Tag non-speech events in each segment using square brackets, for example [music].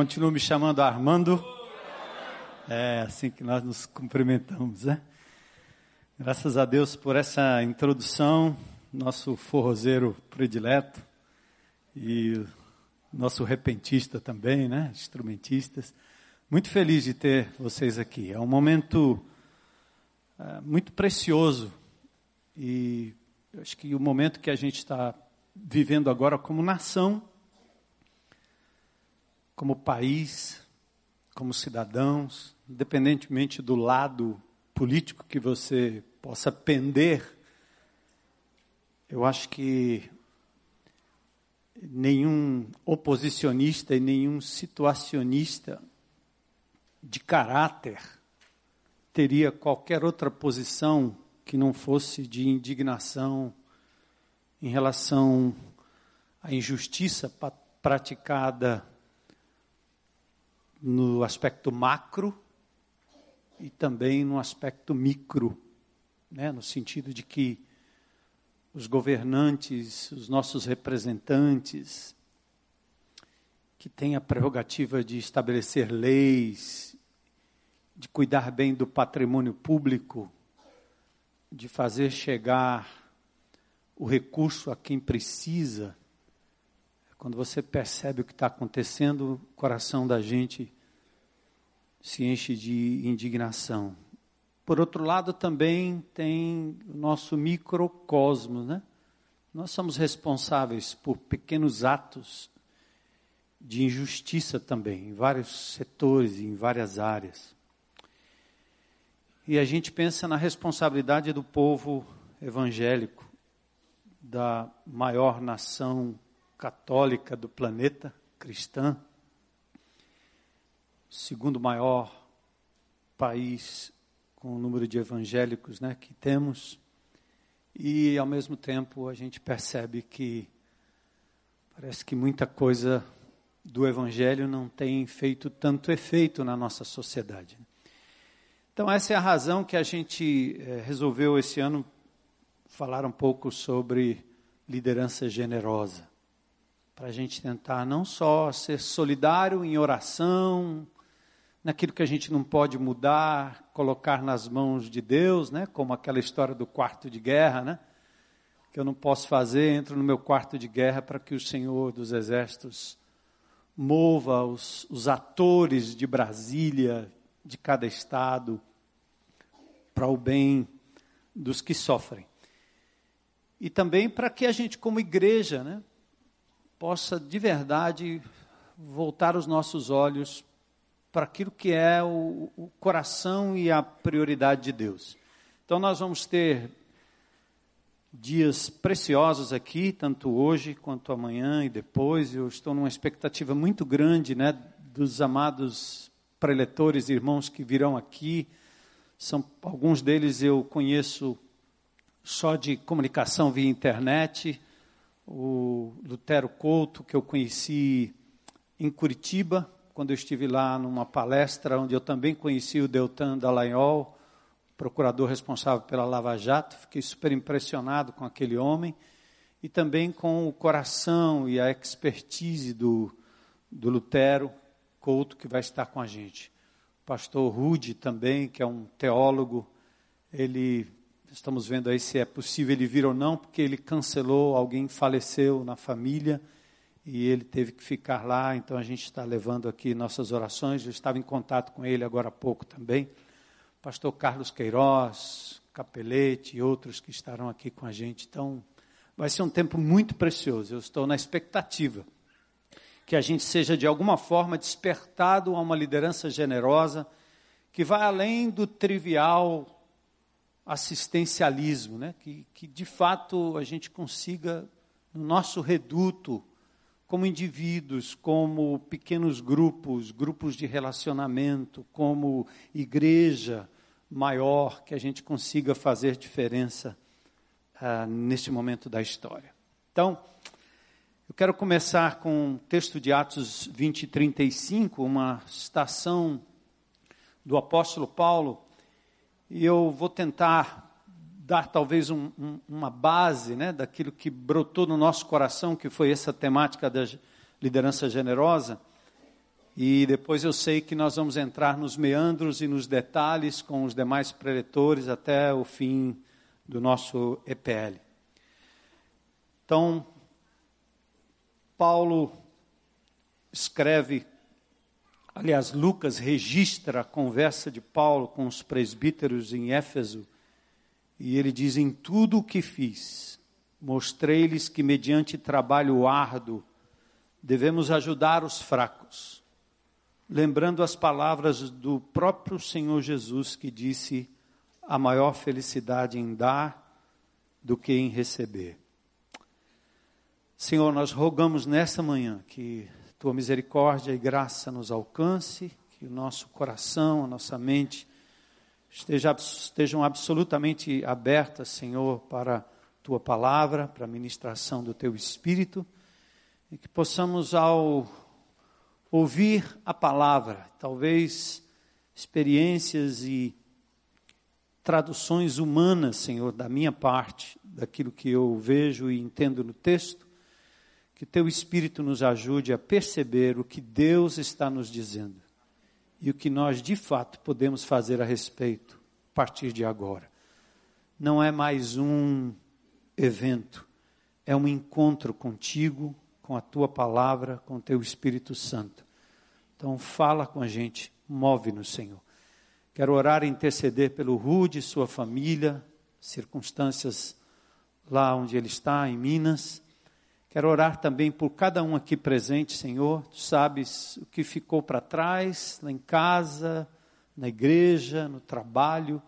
Continuo me chamando Armando. É assim que nós nos cumprimentamos, né? Graças a Deus por essa introdução, nosso forrozeiro predileto e nosso repentista também, né? Instrumentistas. Muito feliz de ter vocês aqui. É um momento é, muito precioso e acho que o momento que a gente está vivendo agora como nação como país, como cidadãos, independentemente do lado político que você possa pender, eu acho que nenhum oposicionista e nenhum situacionista de caráter teria qualquer outra posição que não fosse de indignação em relação à injustiça praticada no aspecto macro e também no aspecto micro, né? no sentido de que os governantes, os nossos representantes, que têm a prerrogativa de estabelecer leis, de cuidar bem do patrimônio público, de fazer chegar o recurso a quem precisa, quando você percebe o que está acontecendo, o coração da gente se enche de indignação. Por outro lado, também tem o nosso microcosmos, né? Nós somos responsáveis por pequenos atos de injustiça também, em vários setores, em várias áreas. E a gente pensa na responsabilidade do povo evangélico, da maior nação católica do planeta, cristã, segundo maior país com o número de evangélicos né, que temos, e ao mesmo tempo a gente percebe que parece que muita coisa do evangelho não tem feito tanto efeito na nossa sociedade. Então, essa é a razão que a gente é, resolveu esse ano falar um pouco sobre liderança generosa para a gente tentar não só ser solidário em oração, naquilo que a gente não pode mudar, colocar nas mãos de Deus, né? Como aquela história do quarto de guerra, né? Que eu não posso fazer, entro no meu quarto de guerra para que o Senhor dos Exércitos mova os, os atores de Brasília, de cada estado, para o bem dos que sofrem. E também para que a gente, como igreja, né, possa de verdade voltar os nossos olhos para aquilo que é o, o, coração e a prioridade de Deus. Então, nós vamos ter dias preciosos aqui, tanto hoje quanto amanhã e depois. Eu estou numa expectativa muito grande né, dos amados preletores e irmãos que virão aqui. São, alguns deles eu conheço só de comunicação via internet o Lutero Couto, que eu conheci em Curitiba, quando eu estive lá numa palestra, onde eu também conheci o Deltan Dallagnol, procurador responsável pela Lava Jato. Fiquei super impressionado com aquele homem e também com o coração e a expertise do, do Lutero Couto, que vai estar com a gente. O pastor Rude também, que é um teólogo, ele Estamos vendo aí se é possível ele vir ou não, porque ele cancelou, alguém faleceu na família e ele teve que ficar lá, então a gente está levando aqui nossas orações. Eu estava em contato com ele agora há pouco também. Pastor Carlos Queiroz, Capelete e outros que estarão aqui com a gente. Então, vai ser um tempo muito precioso. Eu estou na expectativa que a gente seja de alguma forma despertado a uma liderança generosa que vai além do trivial assistencialismo, né? que, que de fato a gente consiga, no nosso reduto, como indivíduos, como pequenos grupos, grupos de relacionamento, como igreja maior, que a gente consiga fazer diferença ah, neste momento da história. Então, eu quero começar com o texto de Atos 20 e 35, uma citação do apóstolo Paulo e eu vou tentar dar talvez um, um, uma base né, daquilo que brotou no nosso coração, que foi essa temática da liderança generosa. E depois eu sei que nós vamos entrar nos meandros e nos detalhes com os demais preletores até o fim do nosso EPL. Então, Paulo escreve, aliás, Lucas registra a conversa de Paulo com os presbíteros em Éfeso, e ele diz: Em tudo o que fiz, mostrei-lhes que, mediante trabalho árduo, devemos ajudar os fracos, lembrando as palavras do próprio Senhor Jesus que disse: a maior felicidade em dar do que em receber. Senhor, nós rogamos nesta manhã que tua misericórdia e graça nos alcance, que o nosso coração, a nossa mente esteja, estejam absolutamente abertas, Senhor, para tua palavra, para a ministração do teu espírito, e que possamos, ao ouvir a palavra, talvez experiências e traduções humanas, Senhor, da minha parte, daquilo que eu vejo e entendo no texto, que teu Espírito nos ajude a perceber o que Deus está nos dizendo e o que nós de fato podemos fazer a respeito a partir de agora. Não é mais um evento, é um encontro contigo, com a tua palavra, com o teu Espírito Santo. Então, fala com a gente, move-nos, Senhor. Quero orar e interceder pelo Rude sua família, circunstâncias lá onde ele está, em Minas Quero orar também por cada um aqui presente, Senhor. Tu sabes o que ficou para trás, lá em casa, na igreja, no trabalho.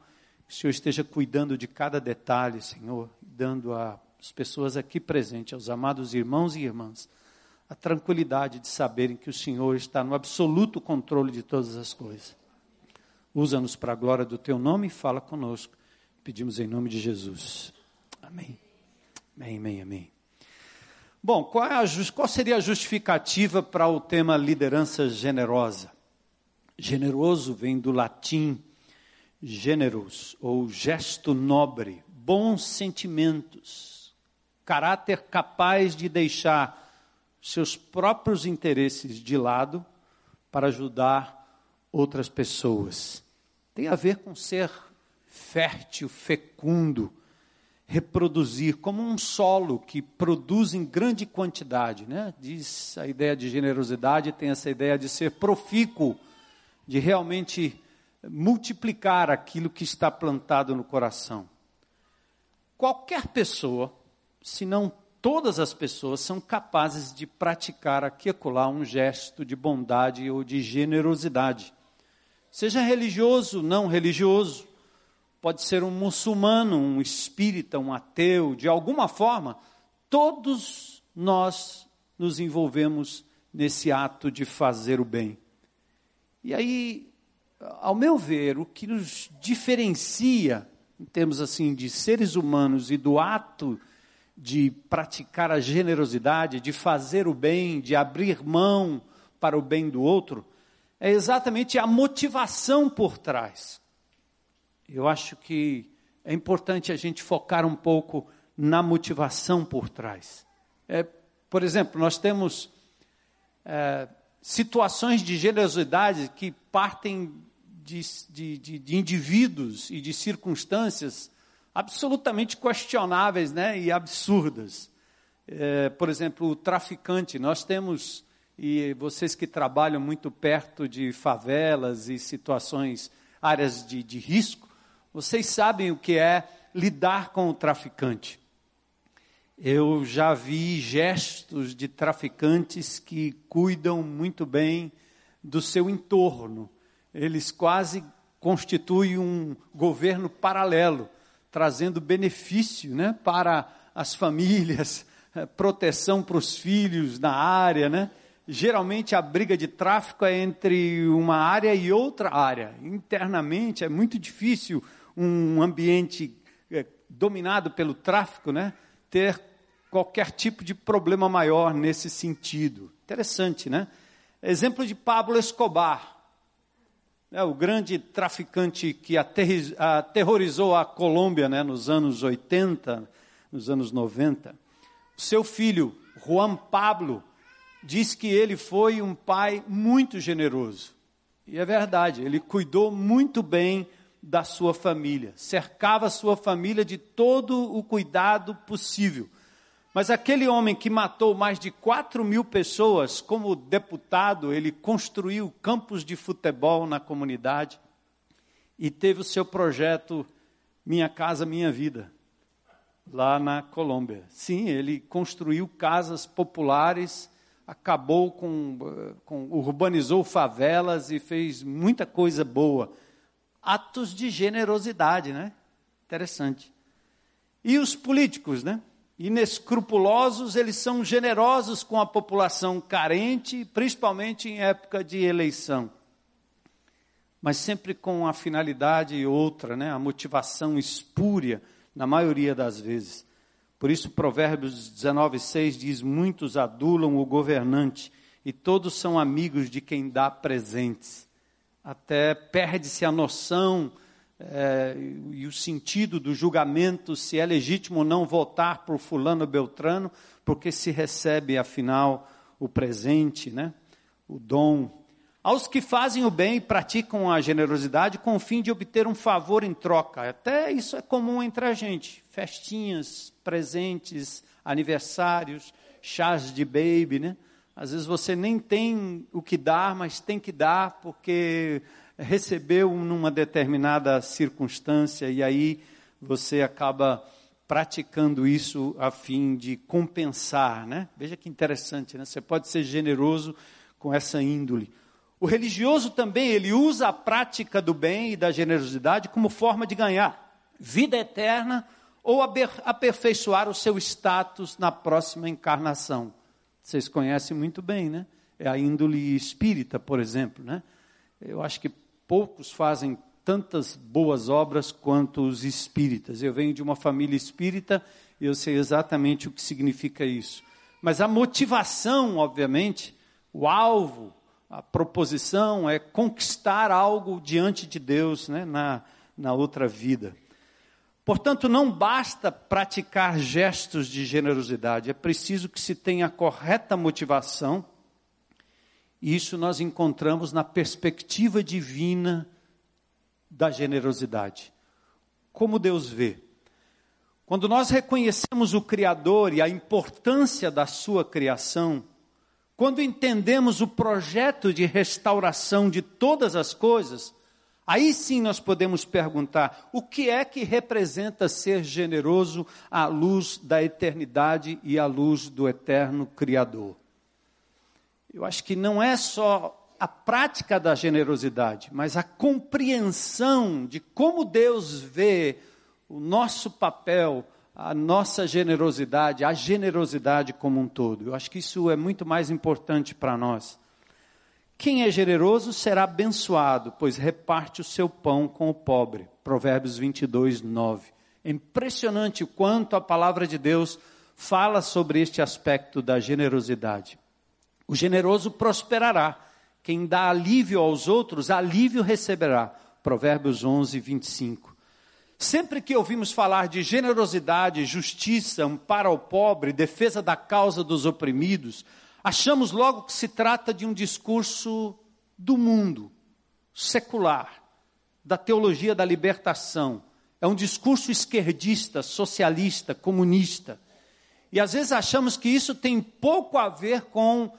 Que o Senhor esteja cuidando de cada detalhe, Senhor, dando às pessoas aqui presentes, aos amados irmãos e irmãs, a tranquilidade de saberem que o Senhor está no absoluto controle de todas as coisas. Usa-nos para a glória do teu nome e fala conosco. Pedimos em nome de Jesus. Amém. Amém, amém, amém. Bom, qual, é a, qual seria a justificativa para o tema liderança generosa? Generoso vem do latim generos, ou gesto nobre, bons sentimentos, caráter capaz de deixar seus próprios interesses de lado para ajudar outras pessoas. Tem a ver com ser fértil, fecundo, reproduzir como um solo que produz em grande quantidade, né? Diz a ideia de generosidade tem essa ideia de ser profícuo, de realmente multiplicar aquilo que está plantado no coração. Qualquer pessoa, se não todas as pessoas, são capazes de praticar aqui acolá um gesto de bondade ou de generosidade. Seja religioso, não religioso, pode ser um muçulmano, um espírita, um ateu, de alguma forma, todos nós nos envolvemos nesse ato de fazer o bem. E aí, ao meu ver, o que nos diferencia, em termos assim, de seres humanos e do ato de praticar a generosidade, de fazer o bem, de abrir mão para o bem do outro, é exatamente a motivação por trás. Eu acho que é importante a gente focar um pouco na motivação por trás. É, por exemplo, nós temos é, situações de generosidade que partem de, de, de, de, indivíduos e de circunstâncias absolutamente questionáveis né, e absurdas. É, por exemplo, o traficante. Nós temos, e vocês que trabalham muito perto de favelas e situações, áreas de, de risco, vocês sabem o que é lidar com o traficante. Eu já vi gestos de traficantes que cuidam muito bem do seu entorno. Eles quase constituem um governo paralelo, trazendo benefício né, para as famílias, [laughs] proteção para os filhos na área, né? geralmente a briga de tráfico é entre uma área e outra área. Internamente é muito difícil um ambiente é, dominado pelo tráfico, né, ter qualquer tipo de problema maior nesse sentido. Interessante, né? Exemplo de Pablo Escobar, né, o grande traficante que aterrorizou a Colômbia né, nos anos 80, nos anos 90. Seu filho, Juan Pablo, diz que ele foi um pai muito generoso. E é verdade, ele cuidou muito bem da sua família, cercava sua família de todo o cuidado possível. Mas aquele homem que matou mais de 4 mil pessoas, como deputado, ele construiu campos de futebol na comunidade e teve o seu projeto Minha Casa Minha Vida, lá na Colômbia. Sim, ele construiu casas populares, acabou com, com urbanizou favelas e fez muita coisa boa. Atos de generosidade, né? Interessante. E os políticos, né? inescrupulosos, eles são generosos com a população carente, principalmente em época de eleição. Mas sempre com a finalidade outra, né? a motivação espúria, na maioria das vezes. Por isso, Provérbios 19, 6 diz: Muitos adulam o governante, e todos são amigos de quem dá presentes. Até perde-se a noção é, e o sentido do julgamento, se é legítimo ou não votar por fulano beltrano, porque se recebe, afinal, o presente, né? o dom. Aos que fazem o bem e praticam a generosidade com o fim de obter um favor em troca. Até isso é comum entre a gente. Festinhas, presentes, aniversários, chás de baby, né? Às vezes você nem tem o que dar, mas tem que dar porque recebeu numa determinada circunstância e aí você acaba praticando isso a fim de compensar, né? Veja que interessante, né? Você pode ser generoso com essa índole. O religioso também, ele usa a prática do bem e da generosidade como forma de ganhar vida eterna ou aperfeiçoar o seu status na próxima encarnação. Vocês conhecem muito bem, né? É a índole espírita, por exemplo, né? Eu acho que poucos fazem tantas boas obras quanto os espíritas. Eu venho de uma família espírita e eu sei exatamente o que significa isso. Mas a motivação, obviamente, o alvo, a proposição é conquistar algo diante de Deus né, na, na outra vida. Portanto, não basta praticar gestos de generosidade, é preciso que se tenha a correta motivação e isso nós encontramos na perspectiva divina da generosidade. Como Deus vê. Quando nós reconhecemos o Criador e a importância da sua criação, quando entendemos o projeto de restauração de todas as coisas, aí sim nós podemos perguntar: o que é que representa ser generoso à luz da eternidade e à luz do eterno Criador? eu acho que não é só a prática da generosidade, mas a compreensão de como Deus vê o nosso papel, a nossa generosidade, a generosidade como um todo. Eu acho que isso é muito mais importante para nós. Quem é generoso será abençoado, pois reparte o seu pão com o pobre. Provérbios 22, 9. É impressionante o quanto a palavra de Deus fala sobre este aspecto da generosidade. O generoso prosperará. Quem dá alívio aos outros, alívio receberá. Provérbios 11, 25. Sempre que ouvimos falar de generosidade, justiça, amparo ao pobre, defesa da causa dos oprimidos, achamos logo que se trata de um discurso do mundo, secular, da teologia da libertação. É um discurso esquerdista, socialista, comunista. E às vezes achamos que isso tem pouco a ver com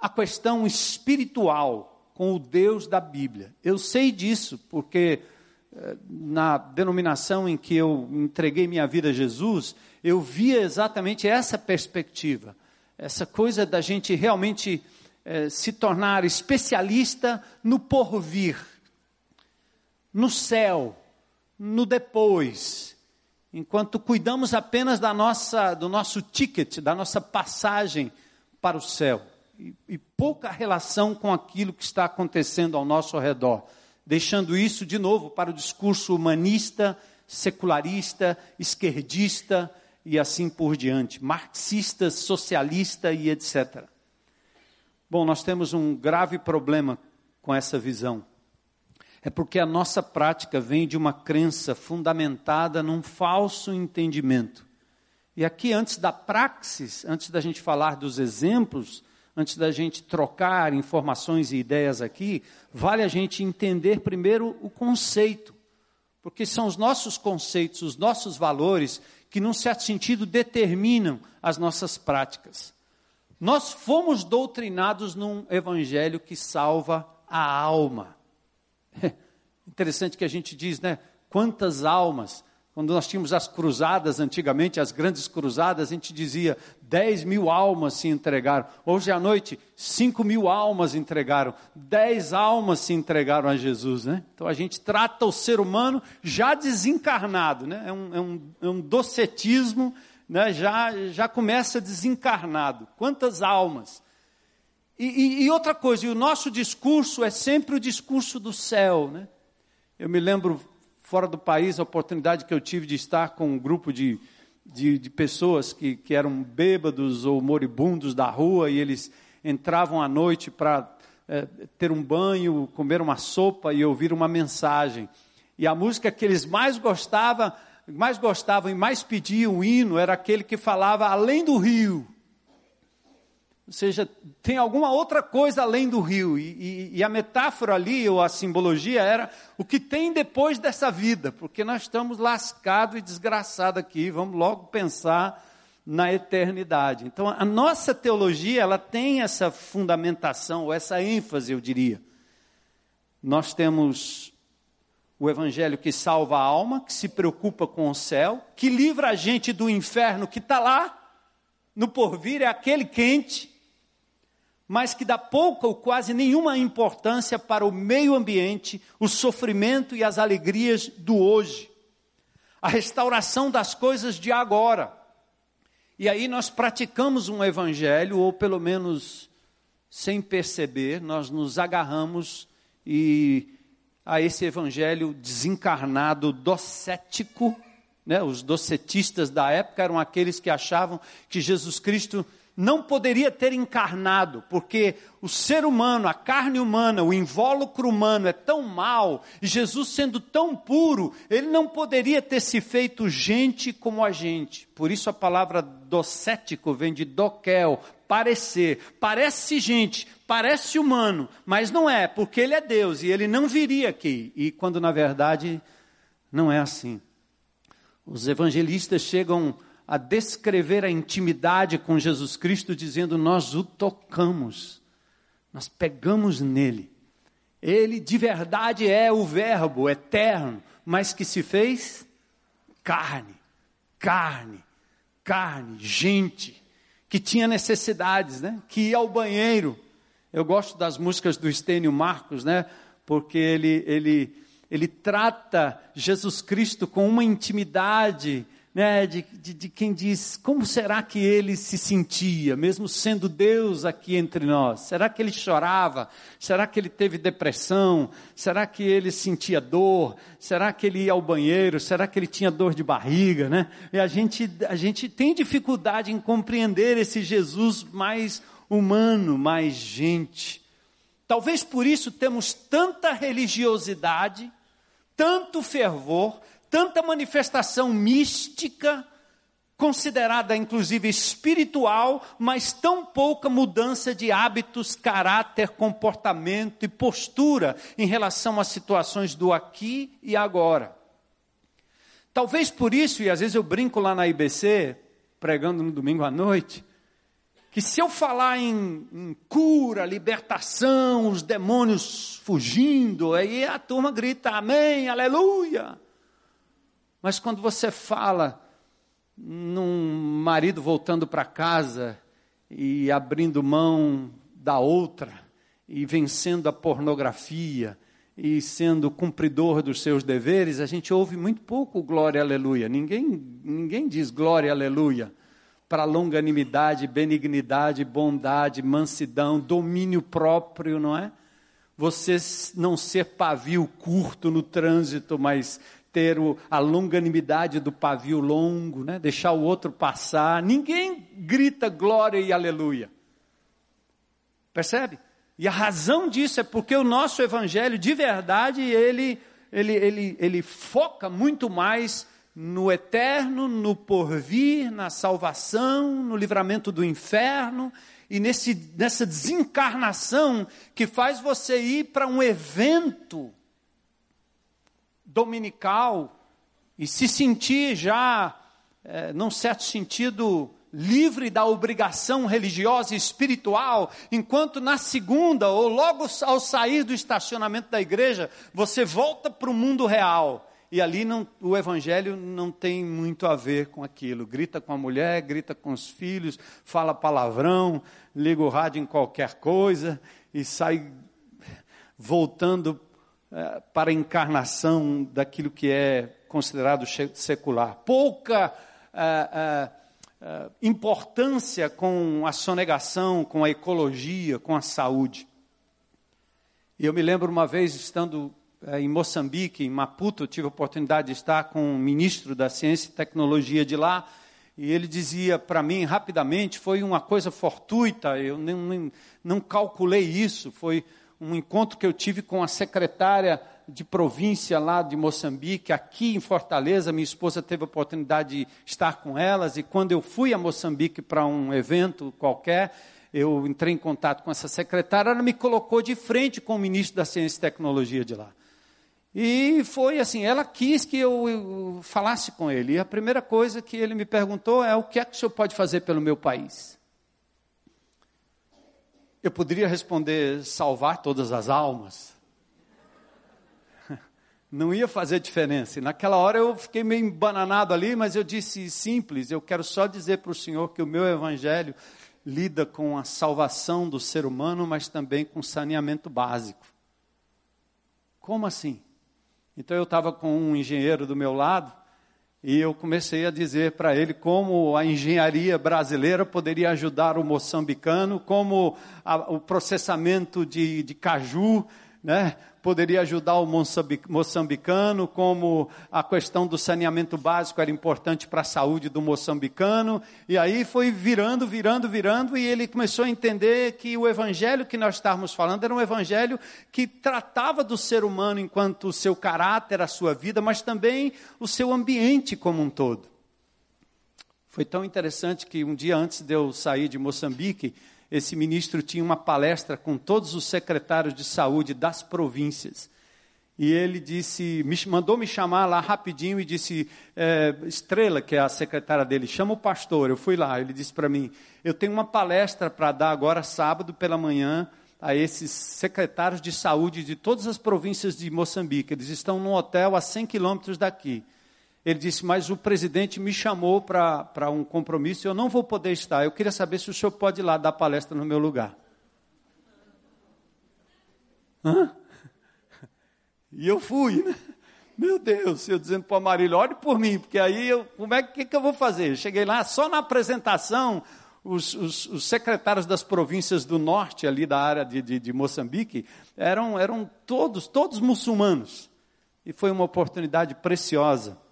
a questão espiritual com o Deus da Bíblia. Eu sei disso porque eh, na denominação em que eu entreguei minha vida a Jesus, eu via exatamente essa perspectiva, essa coisa da gente realmente eh, se tornar especialista no porvir, no céu, no depois, enquanto cuidamos apenas da nossa, do nosso ticket, da nossa passagem para o céu. E, e pouca relação com aquilo que está acontecendo ao nosso redor, deixando isso de novo para o discurso humanista, secularista, esquerdista e assim por diante, marxista, socialista e etc. Bom, nós temos um grave problema com essa visão. É porque a nossa prática vem de uma crença fundamentada num falso entendimento. E aqui, antes da praxis, antes da gente falar dos exemplos, antes da gente trocar informações e ideias aqui, vale a gente entender primeiro o conceito. Porque são os nossos conceitos, os nossos valores, que, num certo sentido, determinam as nossas práticas. Nós fomos doutrinados num evangelho que salva a alma. [laughs] Interessante que a gente diz, né? Quantas almas quando nós tínhamos as cruzadas antigamente, as grandes cruzadas, a gente dizia 10 mil almas se entregaram. Hoje à noite, 5 mil almas entregaram. 10 almas se entregaram a Jesus. Né? Então a gente trata o ser humano já desencarnado. Né? É, um, é, um, é um docetismo, né? já, já começa desencarnado. Quantas almas? E, e, e outra coisa, e o nosso discurso é sempre o discurso do céu. Né? Eu me lembro fora do país, a oportunidade que eu tive de estar com um grupo de, de, de pessoas que, que eram bêbados ou moribundos da rua e eles entravam à noite para é, ter um banho, comer uma sopa e ouvir uma mensagem. E a música que eles mais gostavam, mais gostavam e mais pediam o hino era aquele que falava além do rio. Ou seja, tem alguma outra coisa além do rio. E, e, e, a metáfora ali, ou a simbologia, era o que tem depois dessa vida, porque nós estamos lascados e desgraçados aqui, vamos logo pensar na eternidade. Então, a nossa teologia, ela tem essa fundamentação, ou essa ênfase, eu diria. Nós temos o evangelho que salva a alma, que se preocupa com o céu, que livra a gente do inferno que está lá, no porvir, é aquele quente mas que dá pouca ou quase nenhuma importância para o meio ambiente, o sofrimento e as alegrias do hoje, a restauração das coisas de agora. E aí nós praticamos um evangelho, ou pelo menos sem perceber, nós nos agarramos e a esse evangelho desencarnado docético, né? Os docetistas da época eram aqueles que achavam que Jesus Cristo não poderia ter encarnado, porque o ser humano, a carne humana, o invólucro humano é tão mal, e Jesus sendo tão puro, ele não poderia ter se feito gente como a gente. Por isso a palavra docético vem de doquel, parecer. Parece gente, parece humano, mas não é, porque ele é Deus e ele não viria aqui. E quando na verdade não é assim. Os evangelistas chegam a descrever a intimidade com Jesus Cristo, dizendo: Nós o tocamos, nós pegamos nele. Ele de verdade é o Verbo eterno, mas que se fez carne, carne, carne, gente, que tinha necessidades, né? que ia ao banheiro. Eu gosto das músicas do Estênio Marcos, né? porque ele, ele, ele trata Jesus Cristo com uma intimidade né, de, de, de, quem diz como será que ele se sentia, mesmo sendo Deus aqui entre nós? Será que ele chorava? Será que ele teve depressão? Será que ele sentia dor? Será que ele ia ao banheiro? Será que ele tinha dor de barriga? Né? E a gente, a gente tem dificuldade em compreender esse Jesus mais humano, mais gente. Talvez por isso temos tanta religiosidade, tanto fervor, tanta manifestação mística, considerada inclusive espiritual, mas tão pouca mudança de hábitos, caráter, comportamento e postura em relação às situações do aqui e agora. Talvez por isso, e às vezes eu brinco lá na IBC, pregando no domingo à noite, que se eu falar em, em, cura, libertação, os demônios fugindo, aí a turma grita amém, aleluia. Mas quando você fala num marido voltando para casa e abrindo mão da outra, e vencendo a pornografia, e sendo cumpridor dos seus deveres, a gente ouve muito pouco glória aleluia. Ninguém, ninguém diz glória aleluia para longanimidade, benignidade, bondade, mansidão, domínio próprio, não é? Você não ser pavio curto no trânsito, mas ter o, a longanimidade do pavio longo, né? deixar o outro passar. Ninguém grita glória e aleluia. Percebe? E a razão disso é porque o nosso evangelho, de verdade, ele, ele, ele, ele foca muito mais no eterno, no porvir, na salvação, no livramento do inferno e nesse, nessa desencarnação que faz você ir para um evento dominical e se sentir já, é, num certo sentido, livre da obrigação religiosa e espiritual, enquanto na segunda, ou logo ao sair do estacionamento da igreja, você volta para o mundo real. E ali não, o evangelho não tem muito a ver com aquilo. Grita com a mulher, grita com os filhos, fala palavrão, liga o rádio em qualquer coisa e sai voltando para a encarnação daquilo que é considerado secular. Pouca é, é, importância com a sonegação, com a ecologia, com a saúde. E eu me lembro uma vez estando em Moçambique, em Maputo, tive a oportunidade de estar com o ministro da Ciência e Tecnologia de lá, e ele dizia para mim rapidamente, foi uma coisa fortuita, eu nem, nem, não calculei isso, foi um encontro que eu tive com a secretária de província lá de Moçambique, aqui em Fortaleza, minha esposa teve a oportunidade de estar com elas, e quando eu fui a Moçambique para um evento qualquer, eu entrei em contato com essa secretária, ela me colocou de frente com o ministro da Ciência e Tecnologia de lá. E foi assim, ela quis que eu, eu, falasse com ele. E a primeira coisa que ele me perguntou é: o que é que o senhor pode fazer pelo meu país? Eu poderia responder: salvar todas as almas. [laughs] Não ia fazer diferença. E naquela hora eu fiquei meio embananado ali, mas eu disse simples: eu quero só dizer para o senhor que o meu evangelho lida com a salvação do ser humano, mas também com saneamento básico. Como assim? Então eu estava com um engenheiro do meu lado e eu comecei a dizer para ele como a engenharia brasileira poderia ajudar o moçambicano, como a, o processamento de, de caju né, poderia ajudar o moçambicano, como a questão do saneamento básico era importante para a saúde do moçambicano, e aí foi virando, virando, virando, e ele começou a entender que o evangelho que nós estávamos falando era um evangelho que tratava do ser humano enquanto o seu caráter, a sua vida, mas também o seu ambiente como um todo. Foi tão interessante que um dia antes de eu sair de Moçambique, esse ministro tinha uma palestra com todos os secretários de saúde das províncias. E ele disse, me, mandou me chamar lá rapidinho e disse, é, Estrela, que é a secretária dele, chama o pastor. Eu fui lá, ele disse para mim, eu tenho uma palestra para dar agora sábado pela manhã a esses secretários de saúde de todas as províncias de Moçambique. Eles estão num hotel a 100 quilômetros daqui. Ele disse, mas o presidente me chamou para um compromisso e eu não vou poder estar. Eu queria saber se o senhor pode ir lá dar palestra no meu lugar. Hã? E eu fui, né? Meu Deus, eu dizendo para o Marília, olhe por mim, porque aí eu, como é que, que eu vou fazer? cheguei lá, só na apresentação, os, os, os, secretários das províncias do norte, ali da área de, de, de Moçambique, eram, eram todos, todos muçulmanos. E foi uma oportunidade preciosa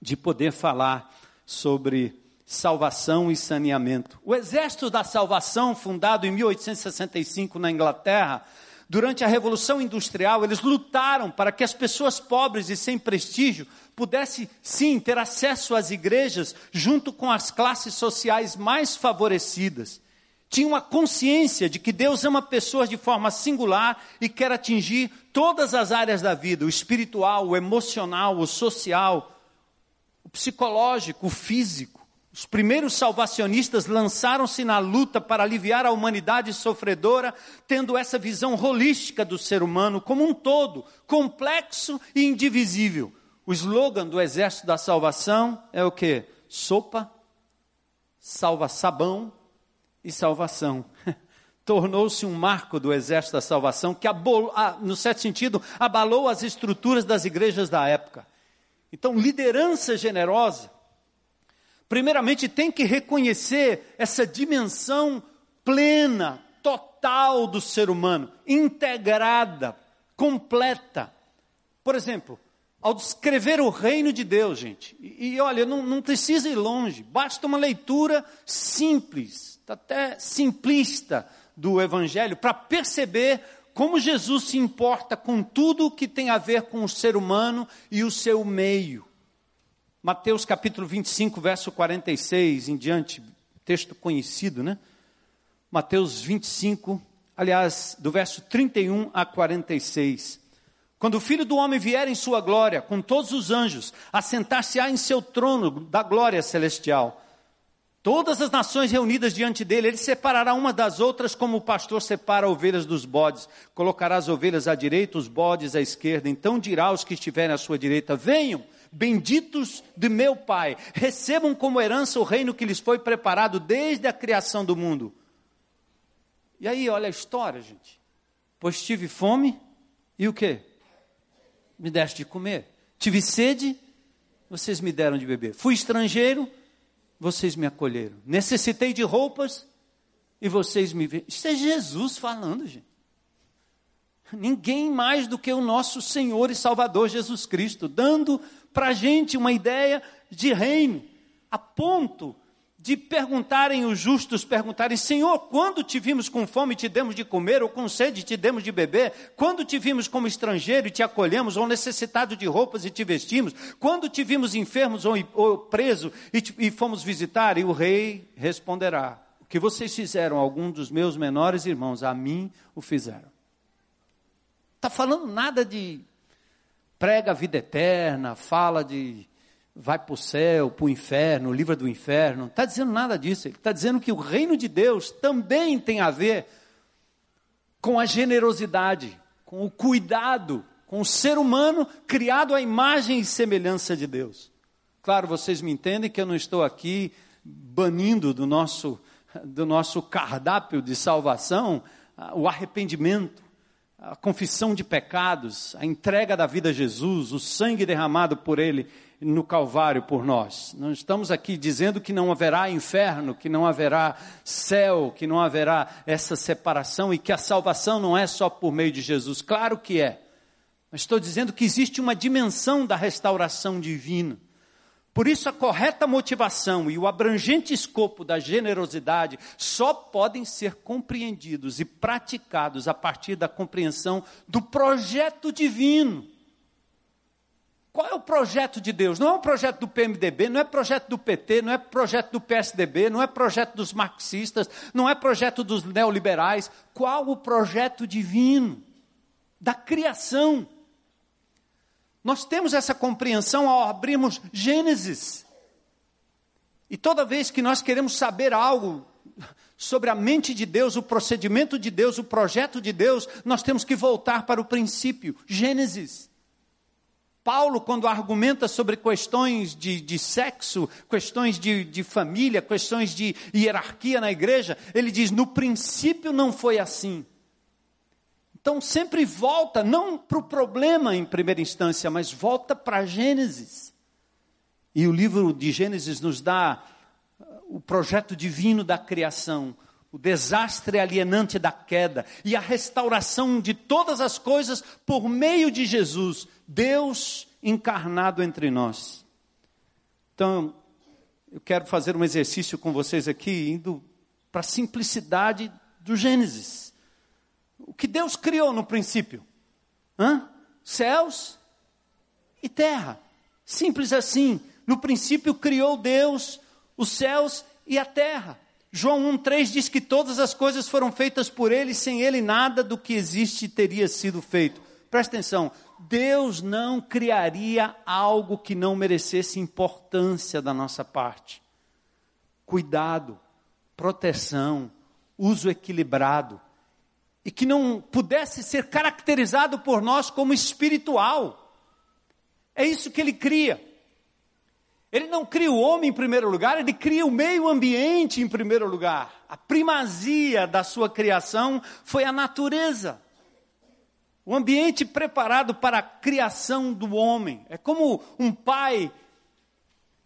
de poder falar sobre salvação e saneamento. O Exército da Salvação, fundado em 1865 na Inglaterra, durante a Revolução Industrial, eles lutaram para que as pessoas pobres e sem prestígio pudessem, sim, ter acesso às igrejas junto com as classes sociais mais favorecidas. Tinham a consciência de que Deus ama pessoas de forma singular e quer atingir todas as áreas da vida: o espiritual, o emocional, o social, o psicológico, o físico. Os primeiros salvacionistas lançaram-se na luta para aliviar a humanidade sofredora, tendo essa visão holística do ser humano como um todo, complexo e indivisível. O slogan do Exército da Salvação é o que? Sopa, salva sabão e salvação. [laughs] Tornou-se um marco do Exército da Salvação que, no certo sentido, abalou as estruturas das igrejas da época. Então, liderança generosa, primeiramente tem que reconhecer essa dimensão plena, total do ser humano, integrada, completa. Por exemplo, ao descrever o reino de Deus, gente, e, e olha, não, não precisa ir longe, basta uma leitura simples, até simplista do Evangelho, para perceber como Jesus se importa com tudo que tem a ver com o ser humano e o seu meio. Mateus capítulo 25, verso 46 em diante, texto conhecido, né? Mateus 25, aliás, do verso 31 a 46. Quando o filho do homem vier em sua glória, com todos os anjos, assentar-se-á em seu trono da glória celestial. Todas as nações reunidas diante dele, ele separará uma das outras como o pastor separa ovelhas dos bodes. Colocará as ovelhas à direita, os bodes à esquerda. Então dirá aos que estiverem à sua direita: Venham, benditos de meu Pai, recebam como herança o reino que lhes foi preparado desde a criação do mundo. E aí, olha a história, gente. Pois tive fome e o quê? me deste de comer. Tive sede, vocês me deram de beber. Fui estrangeiro, vocês me acolheram. Necessitei de roupas e vocês me viram. Isso é Jesus falando, gente. Ninguém mais do que o nosso Senhor e Salvador Jesus Cristo, dando para a gente uma ideia de reino, a ponto de perguntarem os justos, perguntarem, Senhor, quando te vimos com fome e te demos de comer, ou com sede e te demos de beber? Quando te vimos como estrangeiro e te acolhemos, ou necessitado de roupas e te vestimos? Quando te vimos enfermos ou, ou preso e, te, e fomos visitar? E o rei responderá, o que vocês fizeram algum dos meus menores irmãos, a mim o fizeram. Está falando nada de prega a vida eterna, fala de vai para o céu, para o inferno, livra do inferno. Não está dizendo nada disso. Ele está dizendo que o reino de Deus também tem a ver com a generosidade, com o cuidado, com o ser humano criado à imagem e semelhança de Deus. Claro, vocês me entendem que eu não estou aqui banindo do nosso, do nosso cardápio de salvação ah, o arrependimento, a confissão de pecados, a entrega da vida a Jesus, o sangue derramado por Ele no Calvário por nós. Não estamos aqui dizendo que não haverá inferno, que não haverá céu, que não haverá essa separação e que a salvação não é só por meio de Jesus. Claro que é. Mas estou dizendo que existe uma dimensão da restauração divina. Por isso, a correta motivação e o abrangente escopo da generosidade só podem ser compreendidos e praticados a partir da compreensão do projeto divino qual é o projeto de Deus? Não é o projeto do PMDB, não é projeto do PT, não é projeto do PSDB, não é projeto dos marxistas, não é projeto dos neoliberais. Qual o projeto divino da criação? Nós temos essa compreensão ao abrirmos Gênesis. E toda vez que nós queremos saber algo sobre a mente de Deus, o procedimento de Deus, o projeto de Deus, nós temos que voltar para o princípio, Gênesis. Paulo, quando argumenta sobre questões de, de sexo, questões de, de família, questões de hierarquia na igreja, ele diz: no princípio não foi assim. Então sempre volta, não para o problema em primeira instância, mas volta para Gênesis. E o livro de Gênesis nos dá uh, o projeto divino da criação, o desastre alienante da queda e a restauração de todas as coisas por meio de Jesus, Deus encarnado entre nós. Então, eu quero fazer um exercício com vocês aqui, indo para a simplicidade do Gênesis. O que Deus criou no princípio? Hã? Céus e terra. Simples assim. No princípio criou Deus os céus e a terra. João 1,3 diz que todas as coisas foram feitas por ele, sem ele nada do que existe teria sido feito. Presta atenção, Deus não criaria algo que não merecesse importância da nossa parte. Cuidado, proteção, uso equilibrado, e que não pudesse ser caracterizado por nós como espiritual. É isso que ele cria. Ele não cria o homem em primeiro lugar, ele cria o meio ambiente em primeiro lugar. A primazia da sua criação foi a natureza. O ambiente preparado para a criação do homem. É como um pai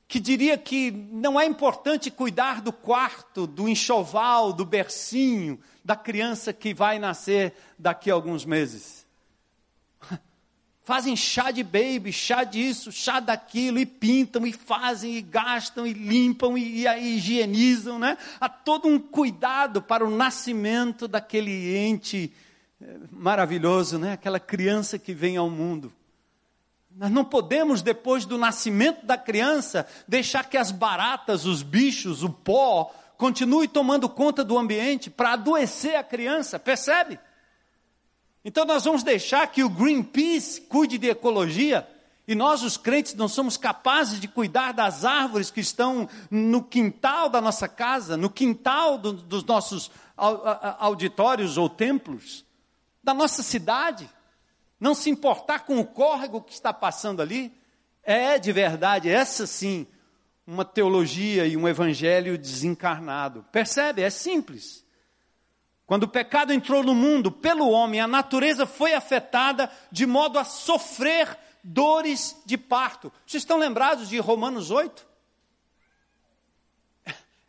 que diria que não é importante cuidar do quarto, do enxoval, do bercinho da criança que vai nascer daqui a alguns meses. Fazem chá de baby, chá disso, chá daquilo, e pintam, e fazem, e gastam, e limpam, e, e higienizam, né? Há todo um cuidado para o nascimento daquele ente eh, maravilhoso, né? Aquela criança que vem ao mundo. Nós não podemos, depois do nascimento da criança, deixar que as baratas, os bichos, o pó, continue tomando conta do ambiente para adoecer a criança, percebe? Então nós vamos deixar que o Greenpeace cuide de ecologia e nós, os crentes, não somos capazes de cuidar das árvores que estão no quintal da nossa casa, no quintal do, dos nossos auditórios ou templos, da nossa cidade. Não se importar com o córrego que está passando ali. É de verdade, essa sim, uma teologia e um evangelho desencarnado. Percebe? É simples. Quando o pecado entrou no mundo pelo homem, a natureza foi afetada de modo a sofrer dores de parto. Vocês estão lembrados de Romanos 8?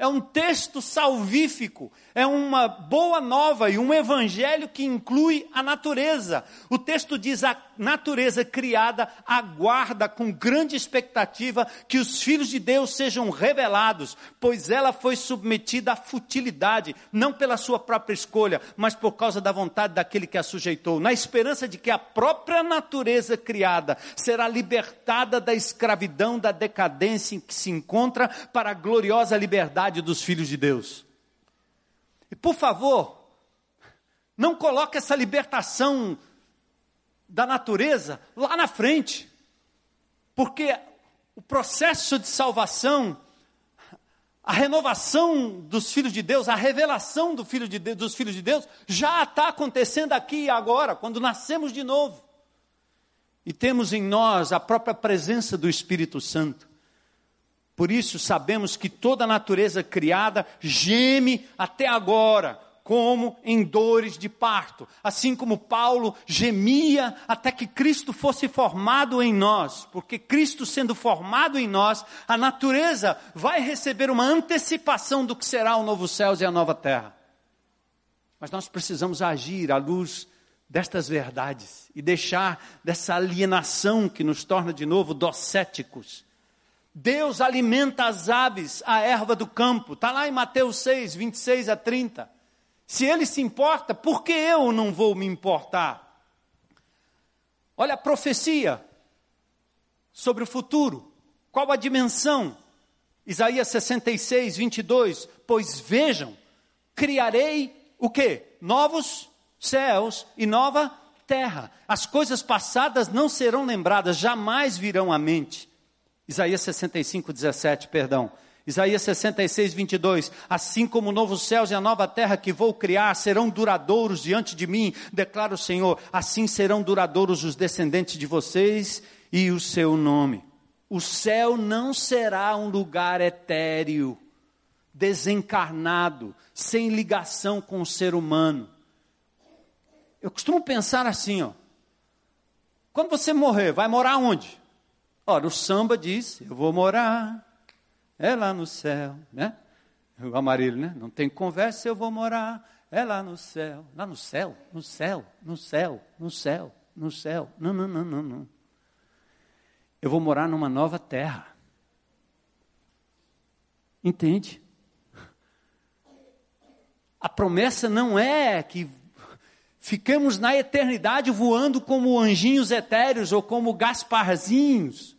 É um texto salvífico, é uma boa nova e um evangelho que inclui a natureza. O texto diz: a natureza criada aguarda com grande expectativa que os filhos de Deus sejam revelados, pois ela foi submetida à futilidade, não pela sua própria escolha, mas por causa da vontade daquele que a sujeitou, na esperança de que a própria natureza criada será libertada da escravidão, da decadência em que se encontra, para a gloriosa liberdade dos filhos de Deus. E por favor, não coloque essa libertação da natureza lá na frente, porque o processo de salvação, a renovação dos filhos de Deus, a revelação do filho de Deus, dos filhos de Deus, já está acontecendo aqui e agora, quando nascemos de novo. E temos em nós a própria presença do Espírito Santo. Por isso sabemos que toda a natureza criada geme até agora, como em dores de parto. Assim como Paulo gemia até que Cristo fosse formado em nós, porque Cristo sendo formado em nós, a natureza vai receber uma antecipação do que será o novo céu e a nova terra. Mas nós precisamos agir à luz destas verdades e deixar dessa alienação que nos torna de novo docéticos Deus alimenta as aves, a erva do campo. Está lá em Mateus 6, 26 a 30. Se ele se importa, por que eu não vou me importar? Olha a profecia sobre o futuro. Qual a dimensão? Isaías 66, 22. Pois vejam, criarei o que? Novos céus e nova terra. As coisas passadas não serão lembradas, jamais virão à mente. Isaías 65, 17, perdão. Isaías 66, 22. Assim como o novo e a nova terra que vou criar serão duradouros diante de mim, declara o Senhor, assim serão duradouros os descendentes de vocês e o seu nome. O céu não será um lugar etéreo, desencarnado, sem ligação com o ser humano. Eu costumo pensar assim, ó. Quando você morrer, vai morar onde? Ora, o samba diz: Eu vou morar, é lá no céu, né? O amarelo, né? Não tem conversa, eu vou morar, é lá no céu. Lá no céu, no céu, no céu, no céu, no céu. Não, não, não, não, não. Eu vou morar numa nova terra. Entende? A promessa não é que ficamos na eternidade voando como anjinhos etéreos ou como Gasparzinhos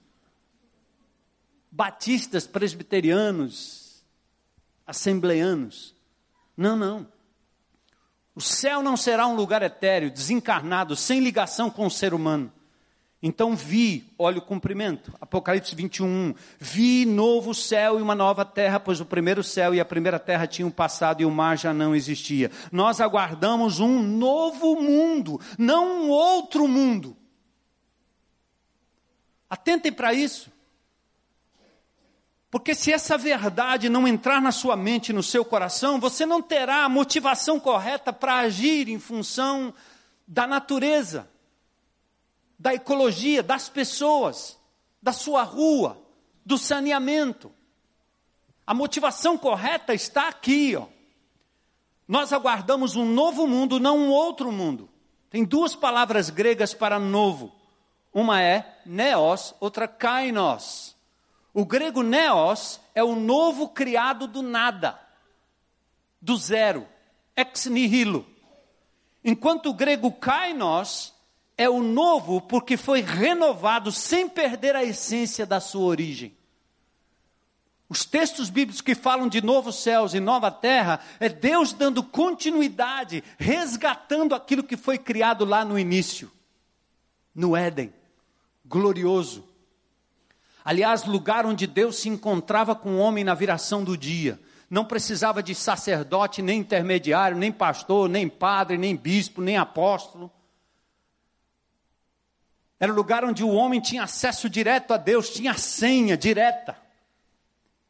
batistas, presbiterianos, assembleanos. Não, não. O céu não será um lugar etéreo, desencarnado, sem ligação com o ser humano. Então vi, olha o cumprimento, Apocalipse 21, vi novo céu e uma nova terra, pois o primeiro céu e a primeira terra tinham passado e o mar já não existia. Nós aguardamos um novo mundo, não um outro mundo. Atentem para isso. Porque se essa verdade não entrar na sua mente, no seu coração, você não terá a motivação correta para agir em função da natureza, da ecologia, das pessoas, da sua rua, do saneamento. A motivação correta está aqui, ó. Nós aguardamos um novo mundo, não um outro mundo. Tem duas palavras gregas para novo. Uma é neos, outra kainos. O grego neos é o novo criado do nada, do zero, ex nihilo. Enquanto o grego kainos é o novo porque foi renovado sem perder a essência da sua origem. Os textos bíblicos que falam de novos céus e nova terra é Deus dando continuidade, resgatando aquilo que foi criado lá no início, no Éden, glorioso. Aliás, lugar onde Deus se encontrava com o homem na viração do dia. Não precisava de sacerdote, nem intermediário, nem pastor, nem padre, nem bispo, nem apóstolo. Era o lugar onde o homem tinha acesso direto a Deus, tinha senha direta.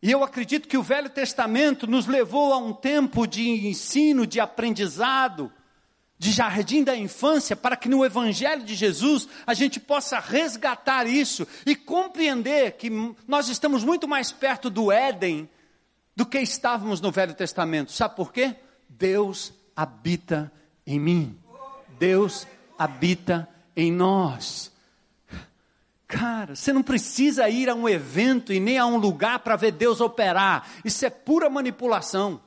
E eu acredito que o Velho Testamento nos levou a um tempo de ensino, de aprendizado, de jardim da infância, para que no Evangelho de Jesus a gente possa resgatar isso e compreender que nós estamos muito mais perto do Éden do que estávamos no Velho Testamento. Sabe por quê? Deus habita em mim. Deus habita em nós. Cara, você não precisa ir a um evento e nem a um lugar para ver Deus operar. Isso é pura manipulação.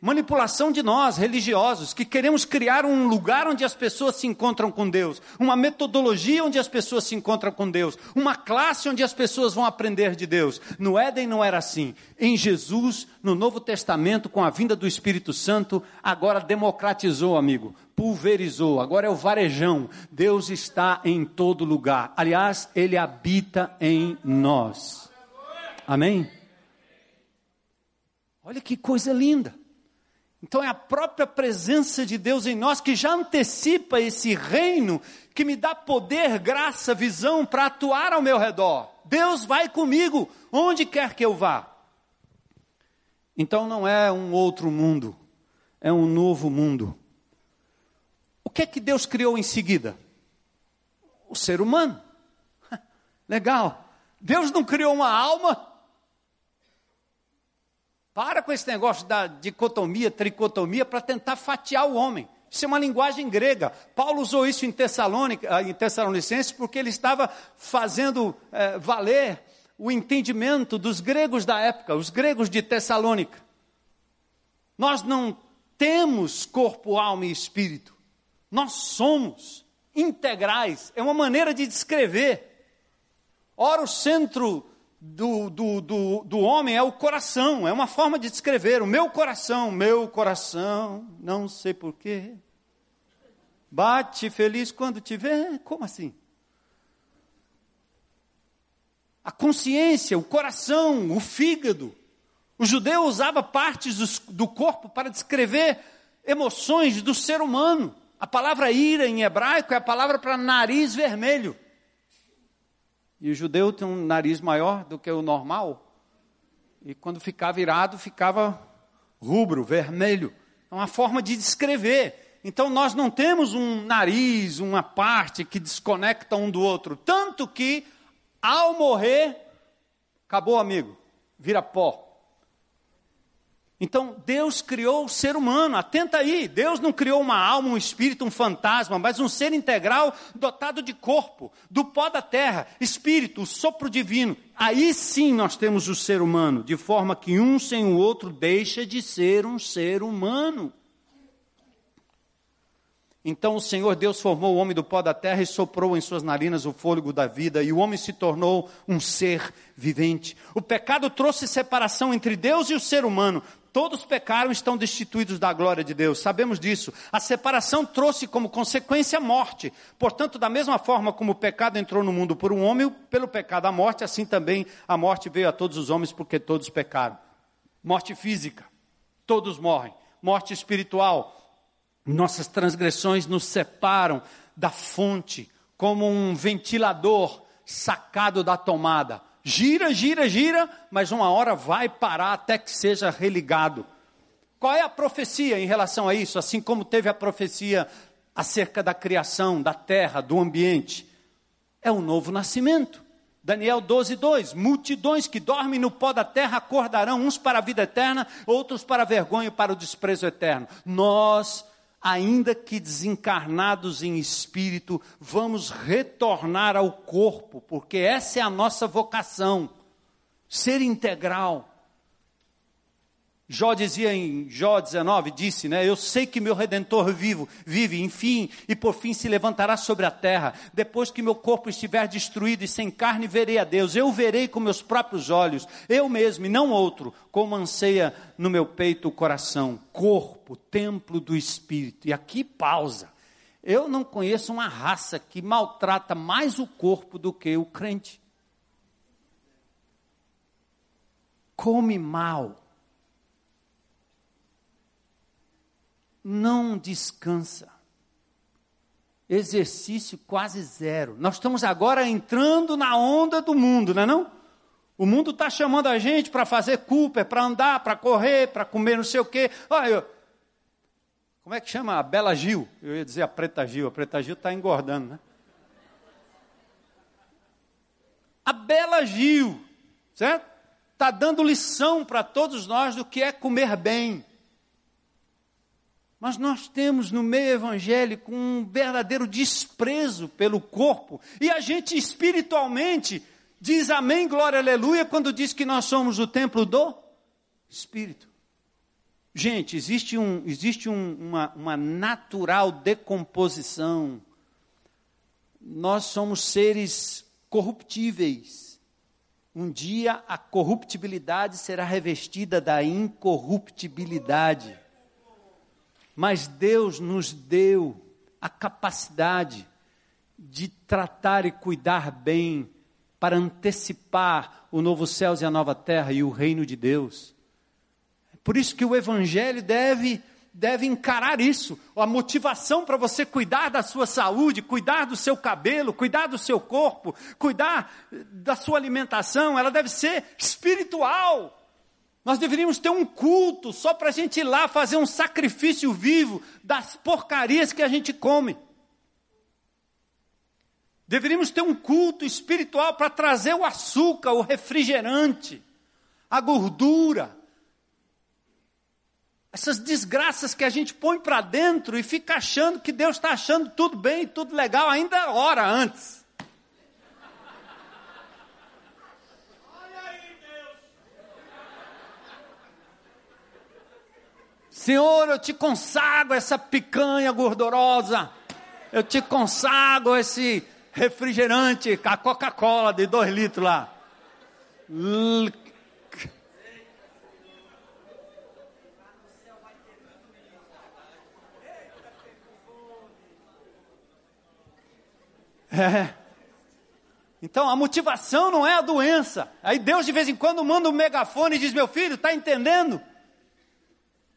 Manipulação de nós, religiosos, que queremos criar um lugar onde as pessoas se encontram com Deus, uma metodologia onde as pessoas se encontram com Deus, uma classe onde as pessoas vão aprender de Deus. No Éden não era assim. Em Jesus, no Novo Testamento, com a vinda do Espírito Santo, agora democratizou, amigo, pulverizou, agora é o varejão. Deus está em todo lugar. Aliás, Ele habita em nós. Amém? Olha que coisa linda. Então é a própria presença de Deus em nós que já antecipa esse reino que me dá poder, graça, visão para atuar ao meu redor. Deus vai comigo onde quer que eu vá. Então não é um outro mundo, é um novo mundo. O que é que Deus criou em seguida? O ser humano. [laughs] Legal. Deus não criou uma alma, para com esse negócio da dicotomia, tricotomia, para tentar fatiar o homem. Isso é uma linguagem grega. Paulo usou isso em, Tessalônica, em Tessalonicenses porque ele estava fazendo é, valer o entendimento dos gregos da época, os gregos de Tessalônica. Nós não temos corpo, alma e espírito. Nós somos integrais. É uma maneira de descrever. Ora, o centro do, do, do, do homem é o coração, é uma forma de descrever. O meu coração, meu coração, não sei porquê. Bate feliz quando te vê. Como assim? A consciência, o coração, o fígado. O judeu usava partes do, do corpo para descrever emoções do ser humano. A palavra ira em hebraico é a palavra para nariz vermelho. E o judeu tem um nariz maior do que o normal. E quando ficava virado, ficava rubro, vermelho. É uma forma de descrever. Então nós não temos um nariz, uma parte que desconecta um do outro. Tanto que, ao morrer, acabou, amigo, vira pó. Então, Deus criou o ser humano, atenta aí, Deus não criou uma alma, um espírito, um fantasma, mas um ser integral dotado de corpo, do pó da terra, espírito, o sopro divino. Aí sim nós temos o ser humano, de forma que um sem o outro deixa de ser um ser humano. Então o Senhor Deus formou o homem do pó da terra e soprou em suas narinas o fôlego da vida, e o homem se tornou um ser vivente. O pecado trouxe separação entre Deus e o ser humano, Todos pecaram e estão destituídos da glória de Deus, sabemos disso. A separação trouxe como consequência a morte. Portanto, da mesma forma como o pecado entrou no mundo por um homem, pelo pecado a morte, assim também a morte veio a todos os homens porque todos pecaram. Morte física, todos morrem. Morte espiritual, nossas transgressões nos separam da fonte, como um ventilador sacado da tomada gira, gira, gira, mas uma hora vai parar até que seja religado. Qual é a profecia em relação a isso? Assim como teve a profecia acerca da criação, da terra, do ambiente. É o novo nascimento. Daniel 12, 2: Multidões que dormem no pó da terra acordarão, uns para a vida eterna, outros para a vergonha e para o desprezo eterno. Nós ainda que desencarnados em espírito, vamos retornar ao corpo, porque essa é a nossa vocação, ser integral. Jó dizia em Jó 19, disse, né? Eu sei que meu redentor vivo, vive, enfim, e por fim se levantará sobre a terra. Depois que meu corpo estiver destruído e sem carne, verei a Deus. Eu verei com meus próprios olhos, eu mesmo e não outro, como anseia no meu peito o coração. Corpo, templo do Espírito. E aqui pausa. Eu não conheço uma raça que maltrata mais o corpo do que o crente. Come mal não descansa. Exercício quase zero. Nós estamos agora entrando na onda do mundo, não é não? O mundo está chamando a gente para fazer culpa, para andar, para correr, para comer não sei o quê. Olha, como é que chama? A Bela Gil. Eu ia dizer a Preta Gil. A Preta Gil está engordando, né? A Bela Gil, certo? Está dando lição para todos nós do que é comer bem. Mas nós temos no meio evangélico um verdadeiro desprezo pelo corpo. E a gente espiritualmente diz amém, glória, aleluia, quando diz que nós somos o templo do Espírito. Gente, existe, um, existe um, uma, uma natural decomposição. Nós somos seres corruptíveis. Um dia a corruptibilidade será revestida da incorruptibilidade. Mas Deus nos deu a capacidade de tratar e cuidar bem para antecipar o novo céu e a nova terra e o reino de Deus. Por isso que o evangelho deve deve encarar isso. A motivação para você cuidar da sua saúde, cuidar do seu cabelo, cuidar do seu corpo, cuidar da sua alimentação, ela deve ser espiritual. Nós deveríamos ter um culto só para a gente ir lá fazer um sacrifício vivo das porcarias que a gente come. Deveríamos ter um culto espiritual para trazer o açúcar, o refrigerante, a gordura, essas desgraças que a gente põe para dentro e fica achando que Deus está achando tudo bem, tudo legal, ainda hora antes. Senhor, eu te consagro essa picanha gordurosa. Eu te consagro esse refrigerante, a Coca-Cola de dois litros lá. É. Então a motivação não é a doença. Aí Deus de vez em quando manda um megafone e diz: Meu filho, está entendendo?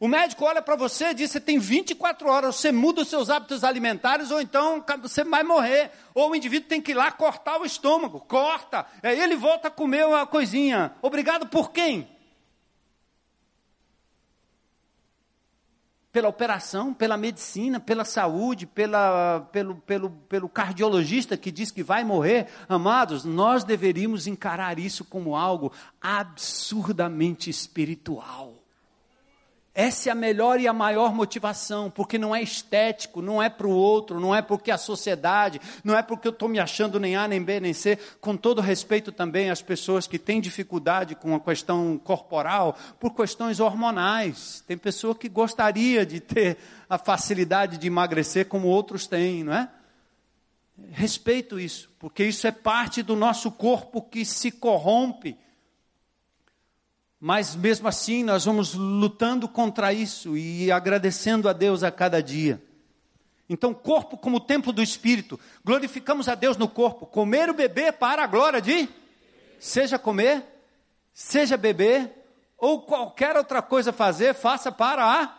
O médico olha para você e diz: você tem 24 horas, você muda os seus hábitos alimentares, ou então você vai morrer. Ou o indivíduo tem que ir lá cortar o estômago, corta, aí ele volta a comer uma coisinha. Obrigado por quem? Pela operação, pela medicina, pela saúde, pela, pelo, pelo, pelo cardiologista que diz que vai morrer. Amados, nós deveríamos encarar isso como algo absurdamente espiritual. Essa é a melhor e a maior motivação, porque não é estético, não é para o outro, não é porque a sociedade, não é porque eu estou me achando nem A, nem B, nem C. Com todo respeito também às pessoas que têm dificuldade com a questão corporal, por questões hormonais. Tem pessoa que gostaria de ter a facilidade de emagrecer como outros têm, não é? Respeito isso, porque isso é parte do nosso corpo que se corrompe mas mesmo assim, nós vamos lutando contra isso e agradecendo a Deus a cada dia. Então, corpo como templo do Espírito, glorificamos a Deus no corpo. Comer o bebê para a glória de, seja comer, seja beber, ou qualquer outra coisa fazer, faça para a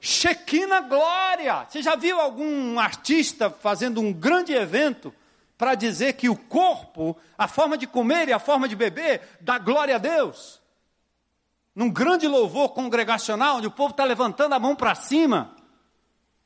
Shekinah glória. Você já viu algum artista fazendo um grande evento para dizer que o corpo, a forma de comer e a forma de beber, dá glória a Deus? Num grande louvor congregacional, onde o povo está levantando a mão para cima.